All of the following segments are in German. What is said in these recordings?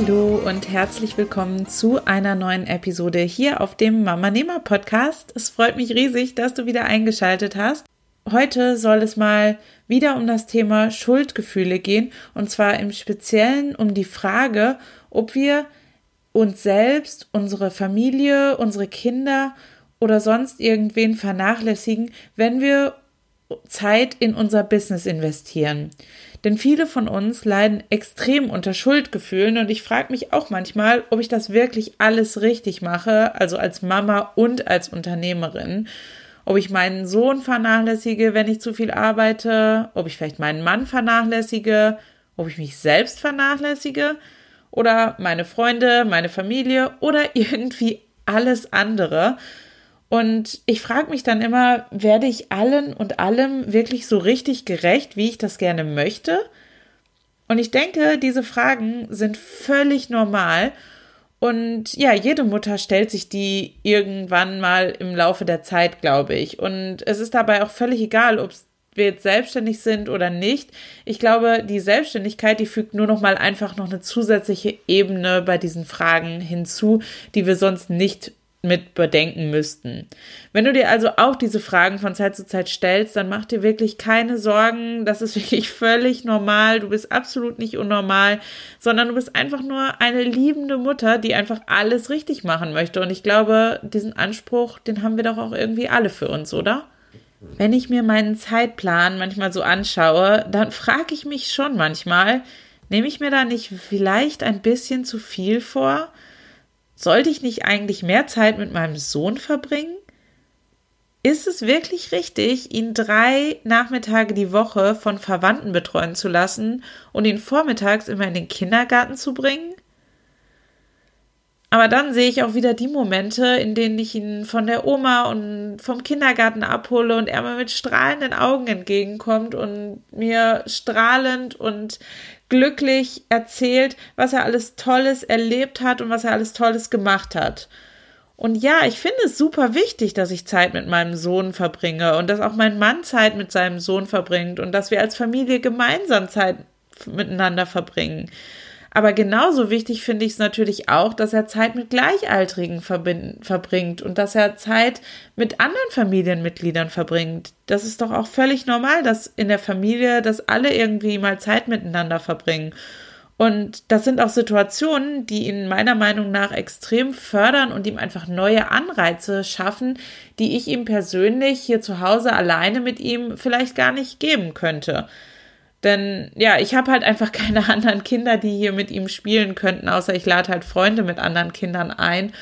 Hallo und herzlich willkommen zu einer neuen Episode hier auf dem Mama Nehmer Podcast. Es freut mich riesig, dass du wieder eingeschaltet hast. Heute soll es mal wieder um das Thema Schuldgefühle gehen und zwar im Speziellen um die Frage, ob wir uns selbst, unsere Familie, unsere Kinder oder sonst irgendwen vernachlässigen, wenn wir Zeit in unser Business investieren. Denn viele von uns leiden extrem unter Schuldgefühlen und ich frage mich auch manchmal, ob ich das wirklich alles richtig mache, also als Mama und als Unternehmerin. Ob ich meinen Sohn vernachlässige, wenn ich zu viel arbeite, ob ich vielleicht meinen Mann vernachlässige, ob ich mich selbst vernachlässige oder meine Freunde, meine Familie oder irgendwie alles andere. Und ich frage mich dann immer, werde ich allen und allem wirklich so richtig gerecht, wie ich das gerne möchte? Und ich denke, diese Fragen sind völlig normal. Und ja, jede Mutter stellt sich die irgendwann mal im Laufe der Zeit, glaube ich. Und es ist dabei auch völlig egal, ob wir jetzt selbstständig sind oder nicht. Ich glaube, die Selbstständigkeit, die fügt nur noch mal einfach noch eine zusätzliche Ebene bei diesen Fragen hinzu, die wir sonst nicht mit bedenken müssten. Wenn du dir also auch diese Fragen von Zeit zu Zeit stellst, dann mach dir wirklich keine Sorgen. Das ist wirklich völlig normal. Du bist absolut nicht unnormal, sondern du bist einfach nur eine liebende Mutter, die einfach alles richtig machen möchte. Und ich glaube, diesen Anspruch, den haben wir doch auch irgendwie alle für uns, oder? Wenn ich mir meinen Zeitplan manchmal so anschaue, dann frage ich mich schon manchmal, nehme ich mir da nicht vielleicht ein bisschen zu viel vor? Sollte ich nicht eigentlich mehr Zeit mit meinem Sohn verbringen? Ist es wirklich richtig, ihn drei Nachmittage die Woche von Verwandten betreuen zu lassen und ihn vormittags immer in den Kindergarten zu bringen? Aber dann sehe ich auch wieder die Momente, in denen ich ihn von der Oma und vom Kindergarten abhole und er mir mit strahlenden Augen entgegenkommt und mir strahlend und glücklich erzählt, was er alles Tolles erlebt hat und was er alles Tolles gemacht hat. Und ja, ich finde es super wichtig, dass ich Zeit mit meinem Sohn verbringe und dass auch mein Mann Zeit mit seinem Sohn verbringt und dass wir als Familie gemeinsam Zeit miteinander verbringen. Aber genauso wichtig finde ich es natürlich auch, dass er Zeit mit Gleichaltrigen verbringt und dass er Zeit mit anderen Familienmitgliedern verbringt. Das ist doch auch völlig normal, dass in der Familie, dass alle irgendwie mal Zeit miteinander verbringen. Und das sind auch Situationen, die ihn meiner Meinung nach extrem fördern und ihm einfach neue Anreize schaffen, die ich ihm persönlich hier zu Hause alleine mit ihm vielleicht gar nicht geben könnte. Denn ja, ich habe halt einfach keine anderen Kinder, die hier mit ihm spielen könnten, außer ich lade halt Freunde mit anderen Kindern ein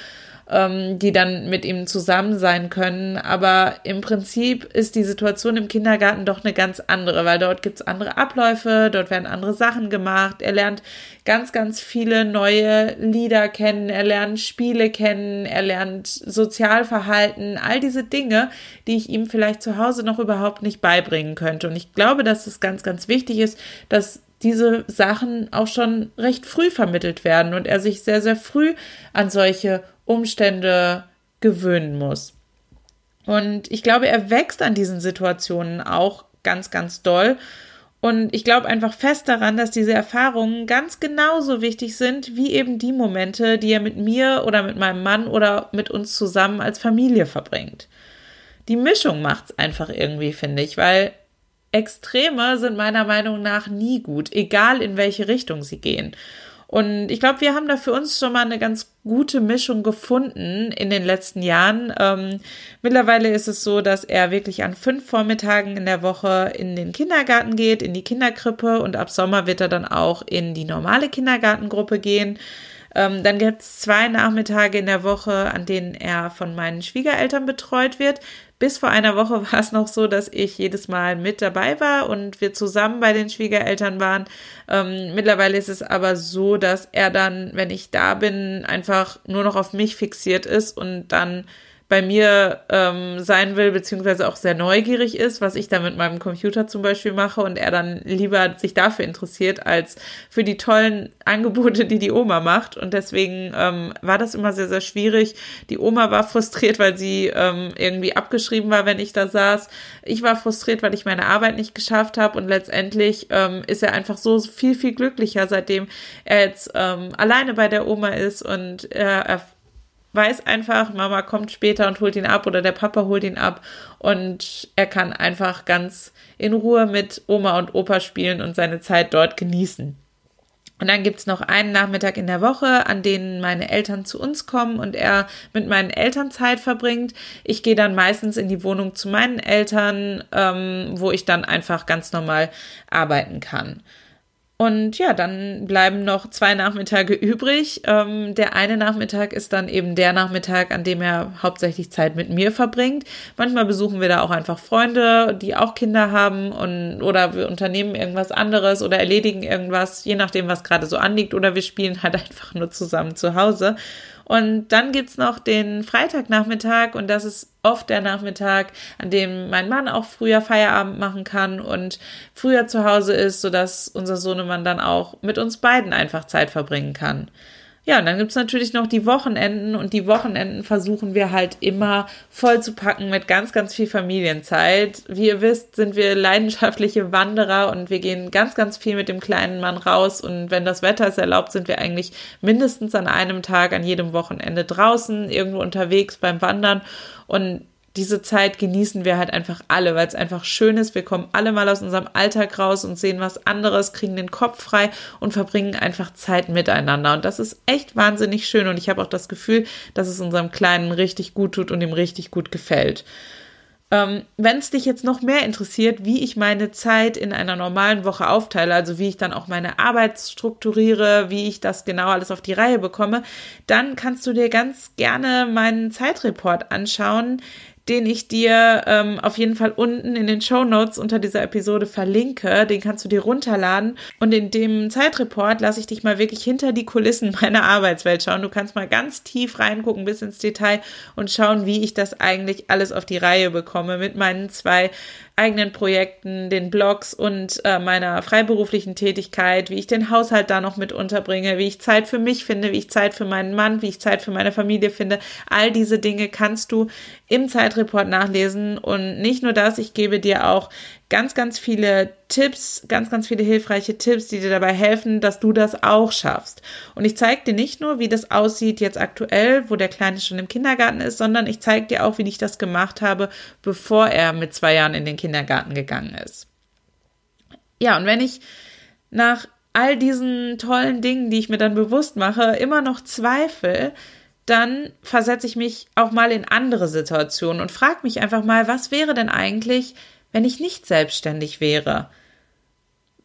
ähm, die dann mit ihm zusammen sein können. Aber im Prinzip ist die Situation im Kindergarten doch eine ganz andere, weil dort gibt's andere Abläufe, dort werden andere Sachen gemacht. Er lernt ganz, ganz viele neue Lieder kennen, er lernt Spiele kennen, er lernt Sozialverhalten, all diese Dinge, die ich ihm vielleicht zu Hause noch überhaupt nicht beibringen könnte. Und ich glaube, dass es ganz, ganz wichtig ist, dass diese Sachen auch schon recht früh vermittelt werden und er sich sehr, sehr früh an solche Umstände gewöhnen muss. Und ich glaube, er wächst an diesen Situationen auch ganz, ganz doll. Und ich glaube einfach fest daran, dass diese Erfahrungen ganz genauso wichtig sind wie eben die Momente, die er mit mir oder mit meinem Mann oder mit uns zusammen als Familie verbringt. Die Mischung macht's einfach irgendwie, finde ich, weil Extreme sind meiner Meinung nach nie gut, egal in welche Richtung sie gehen. Und ich glaube, wir haben da für uns schon mal eine ganz gute Mischung gefunden in den letzten Jahren. Ähm, mittlerweile ist es so, dass er wirklich an fünf Vormittagen in der Woche in den Kindergarten geht, in die Kinderkrippe und ab Sommer wird er dann auch in die normale Kindergartengruppe gehen. Ähm, dann gibt es zwei Nachmittage in der Woche, an denen er von meinen Schwiegereltern betreut wird. Bis vor einer Woche war es noch so, dass ich jedes Mal mit dabei war und wir zusammen bei den Schwiegereltern waren. Ähm, mittlerweile ist es aber so, dass er dann, wenn ich da bin, einfach nur noch auf mich fixiert ist und dann bei mir ähm, sein will, beziehungsweise auch sehr neugierig ist, was ich da mit meinem Computer zum Beispiel mache und er dann lieber sich dafür interessiert, als für die tollen Angebote, die die Oma macht. Und deswegen ähm, war das immer sehr, sehr schwierig. Die Oma war frustriert, weil sie ähm, irgendwie abgeschrieben war, wenn ich da saß. Ich war frustriert, weil ich meine Arbeit nicht geschafft habe und letztendlich ähm, ist er einfach so viel, viel glücklicher, seitdem er jetzt ähm, alleine bei der Oma ist und äh, er weiß einfach, Mama kommt später und holt ihn ab oder der Papa holt ihn ab und er kann einfach ganz in Ruhe mit Oma und Opa spielen und seine Zeit dort genießen. Und dann gibt's noch einen Nachmittag in der Woche, an denen meine Eltern zu uns kommen und er mit meinen Eltern Zeit verbringt. Ich gehe dann meistens in die Wohnung zu meinen Eltern, ähm, wo ich dann einfach ganz normal arbeiten kann. Und ja, dann bleiben noch zwei Nachmittage übrig. Ähm, der eine Nachmittag ist dann eben der Nachmittag, an dem er hauptsächlich Zeit mit mir verbringt. Manchmal besuchen wir da auch einfach Freunde, die auch Kinder haben und oder wir unternehmen irgendwas anderes oder erledigen irgendwas, je nachdem, was gerade so anliegt, oder wir spielen halt einfach nur zusammen zu Hause. Und dann gibt's noch den Freitagnachmittag und das ist oft der Nachmittag, an dem mein Mann auch früher Feierabend machen kann und früher zu Hause ist, sodass unser Sohnemann dann auch mit uns beiden einfach Zeit verbringen kann. Ja, und dann gibt's natürlich noch die Wochenenden und die Wochenenden versuchen wir halt immer voll zu packen mit ganz, ganz viel Familienzeit. Wie ihr wisst, sind wir leidenschaftliche Wanderer und wir gehen ganz, ganz viel mit dem kleinen Mann raus und wenn das Wetter es erlaubt, sind wir eigentlich mindestens an einem Tag, an jedem Wochenende draußen, irgendwo unterwegs beim Wandern und diese Zeit genießen wir halt einfach alle, weil es einfach schön ist. Wir kommen alle mal aus unserem Alltag raus und sehen was anderes, kriegen den Kopf frei und verbringen einfach Zeit miteinander. Und das ist echt wahnsinnig schön. Und ich habe auch das Gefühl, dass es unserem Kleinen richtig gut tut und ihm richtig gut gefällt. Ähm, Wenn es dich jetzt noch mehr interessiert, wie ich meine Zeit in einer normalen Woche aufteile, also wie ich dann auch meine Arbeit strukturiere, wie ich das genau alles auf die Reihe bekomme, dann kannst du dir ganz gerne meinen Zeitreport anschauen den ich dir ähm, auf jeden Fall unten in den Show Notes unter dieser Episode verlinke. Den kannst du dir runterladen. Und in dem Zeitreport lasse ich dich mal wirklich hinter die Kulissen meiner Arbeitswelt schauen. Du kannst mal ganz tief reingucken bis ins Detail und schauen, wie ich das eigentlich alles auf die Reihe bekomme mit meinen zwei eigenen Projekten, den Blogs und äh, meiner freiberuflichen Tätigkeit, wie ich den Haushalt da noch mit unterbringe, wie ich Zeit für mich finde, wie ich Zeit für meinen Mann, wie ich Zeit für meine Familie finde. All diese Dinge kannst du im Zeitreport nachlesen und nicht nur das, ich gebe dir auch ganz, ganz viele Tipps, ganz, ganz viele hilfreiche Tipps, die dir dabei helfen, dass du das auch schaffst. Und ich zeige dir nicht nur, wie das aussieht jetzt aktuell, wo der Kleine schon im Kindergarten ist, sondern ich zeige dir auch, wie ich das gemacht habe, bevor er mit zwei Jahren in den Kindergarten gegangen ist. Ja, und wenn ich nach all diesen tollen Dingen, die ich mir dann bewusst mache, immer noch zweifle, dann versetze ich mich auch mal in andere Situationen und frage mich einfach mal, was wäre denn eigentlich, wenn ich nicht selbstständig wäre?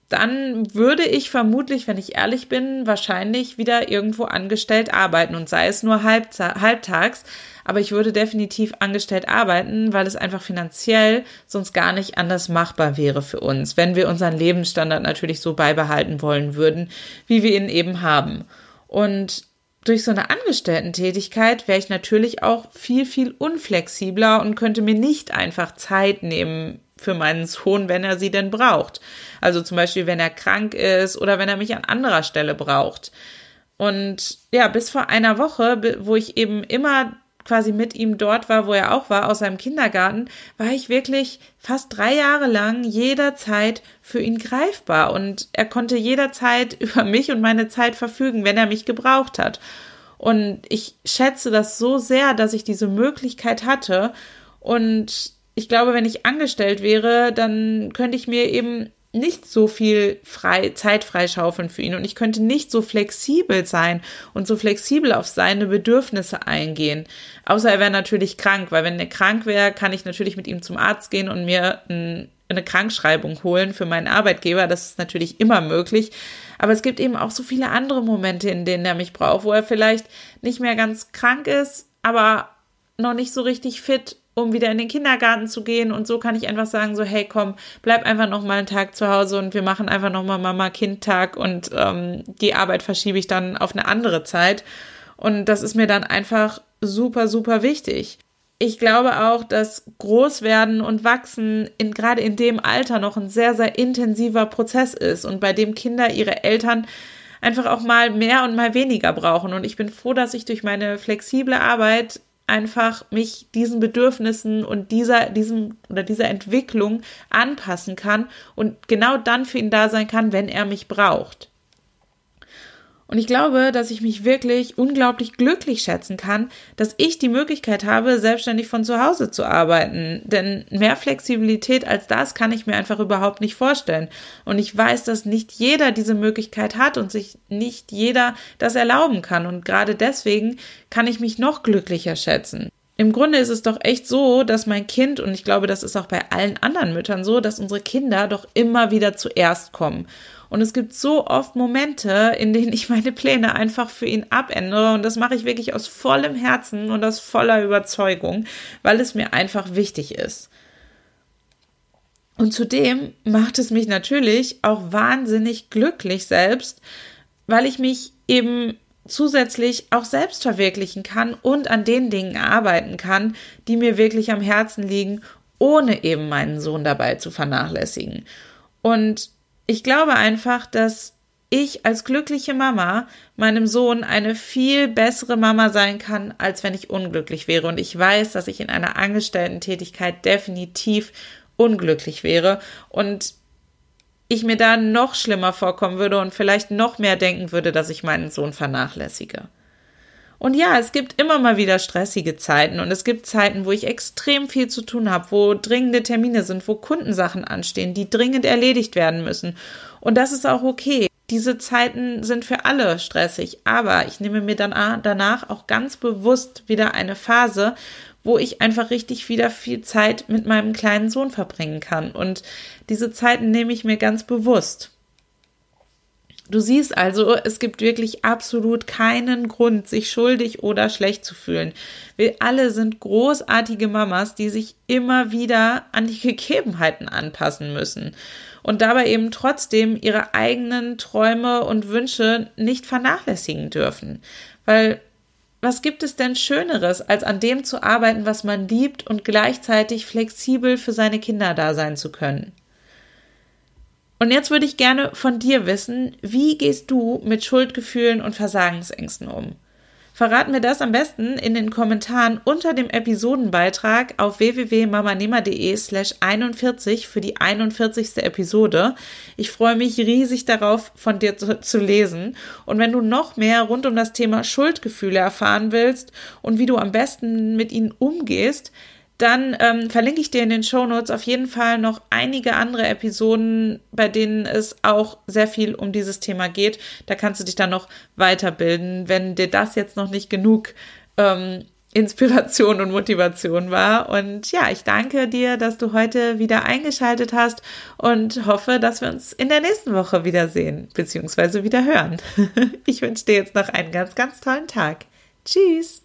Dann würde ich vermutlich, wenn ich ehrlich bin, wahrscheinlich wieder irgendwo angestellt arbeiten und sei es nur halbtags, aber ich würde definitiv angestellt arbeiten, weil es einfach finanziell sonst gar nicht anders machbar wäre für uns, wenn wir unseren Lebensstandard natürlich so beibehalten wollen würden, wie wir ihn eben haben. Und durch so eine Angestellten-Tätigkeit wäre ich natürlich auch viel, viel unflexibler und könnte mir nicht einfach Zeit nehmen für meinen Sohn, wenn er sie denn braucht. Also zum Beispiel, wenn er krank ist oder wenn er mich an anderer Stelle braucht. Und ja, bis vor einer Woche, wo ich eben immer quasi mit ihm dort war, wo er auch war, aus seinem Kindergarten, war ich wirklich fast drei Jahre lang jederzeit für ihn greifbar und er konnte jederzeit über mich und meine Zeit verfügen, wenn er mich gebraucht hat. Und ich schätze das so sehr, dass ich diese Möglichkeit hatte und ich glaube, wenn ich angestellt wäre, dann könnte ich mir eben nicht so viel frei, Zeit freischaufeln für ihn und ich könnte nicht so flexibel sein und so flexibel auf seine Bedürfnisse eingehen. Außer er wäre natürlich krank, weil wenn er krank wäre, kann ich natürlich mit ihm zum Arzt gehen und mir ein, eine Krankschreibung holen für meinen Arbeitgeber. Das ist natürlich immer möglich. Aber es gibt eben auch so viele andere Momente, in denen er mich braucht, wo er vielleicht nicht mehr ganz krank ist, aber noch nicht so richtig fit um wieder in den Kindergarten zu gehen. Und so kann ich einfach sagen, so, hey, komm, bleib einfach noch mal einen Tag zu Hause und wir machen einfach noch mal Mama-Kind-Tag und ähm, die Arbeit verschiebe ich dann auf eine andere Zeit. Und das ist mir dann einfach super, super wichtig. Ich glaube auch, dass Großwerden und Wachsen in, gerade in dem Alter noch ein sehr, sehr intensiver Prozess ist und bei dem Kinder ihre Eltern einfach auch mal mehr und mal weniger brauchen. Und ich bin froh, dass ich durch meine flexible Arbeit einfach mich diesen Bedürfnissen und dieser, diesem oder dieser Entwicklung anpassen kann und genau dann für ihn da sein kann, wenn er mich braucht. Und ich glaube, dass ich mich wirklich unglaublich glücklich schätzen kann, dass ich die Möglichkeit habe, selbstständig von zu Hause zu arbeiten. Denn mehr Flexibilität als das kann ich mir einfach überhaupt nicht vorstellen. Und ich weiß, dass nicht jeder diese Möglichkeit hat und sich nicht jeder das erlauben kann. Und gerade deswegen kann ich mich noch glücklicher schätzen. Im Grunde ist es doch echt so, dass mein Kind, und ich glaube, das ist auch bei allen anderen Müttern so, dass unsere Kinder doch immer wieder zuerst kommen. Und es gibt so oft Momente, in denen ich meine Pläne einfach für ihn abändere. Und das mache ich wirklich aus vollem Herzen und aus voller Überzeugung, weil es mir einfach wichtig ist. Und zudem macht es mich natürlich auch wahnsinnig glücklich selbst, weil ich mich eben zusätzlich auch selbst verwirklichen kann und an den Dingen arbeiten kann, die mir wirklich am Herzen liegen, ohne eben meinen Sohn dabei zu vernachlässigen. Und ich glaube einfach, dass ich als glückliche Mama meinem Sohn eine viel bessere Mama sein kann, als wenn ich unglücklich wäre. Und ich weiß, dass ich in einer Angestellten-Tätigkeit definitiv unglücklich wäre und ich mir da noch schlimmer vorkommen würde und vielleicht noch mehr denken würde, dass ich meinen Sohn vernachlässige. Und ja, es gibt immer mal wieder stressige Zeiten und es gibt Zeiten, wo ich extrem viel zu tun habe, wo dringende Termine sind, wo Kundensachen anstehen, die dringend erledigt werden müssen. Und das ist auch okay. Diese Zeiten sind für alle stressig, aber ich nehme mir dann danach auch ganz bewusst wieder eine Phase, wo ich einfach richtig wieder viel Zeit mit meinem kleinen Sohn verbringen kann. Und diese Zeiten nehme ich mir ganz bewusst. Du siehst also, es gibt wirklich absolut keinen Grund, sich schuldig oder schlecht zu fühlen. Wir alle sind großartige Mamas, die sich immer wieder an die Gegebenheiten anpassen müssen und dabei eben trotzdem ihre eigenen Träume und Wünsche nicht vernachlässigen dürfen. Weil was gibt es denn Schöneres, als an dem zu arbeiten, was man liebt und gleichzeitig flexibel für seine Kinder da sein zu können? Und jetzt würde ich gerne von dir wissen, wie gehst du mit Schuldgefühlen und Versagensängsten um? Verrat mir das am besten in den Kommentaren unter dem Episodenbeitrag auf www.mamanema.de slash 41 für die 41. Episode. Ich freue mich riesig darauf, von dir zu, zu, lesen. Und wenn du noch mehr rund um das Thema Schuldgefühle erfahren willst und wie du am besten mit ihnen umgehst, dann ähm, verlinke ich dir in den Show Notes auf jeden Fall noch einige andere Episoden, bei denen es auch sehr viel um dieses Thema geht. Da kannst du dich dann noch weiterbilden, wenn dir das jetzt noch nicht genug ähm, Inspiration und Motivation war. Und ja, ich danke dir, dass du heute wieder eingeschaltet hast und hoffe, dass wir uns in der nächsten Woche wiedersehen bzw. wieder hören. Ich wünsche dir jetzt noch einen ganz, ganz tollen Tag. Tschüss!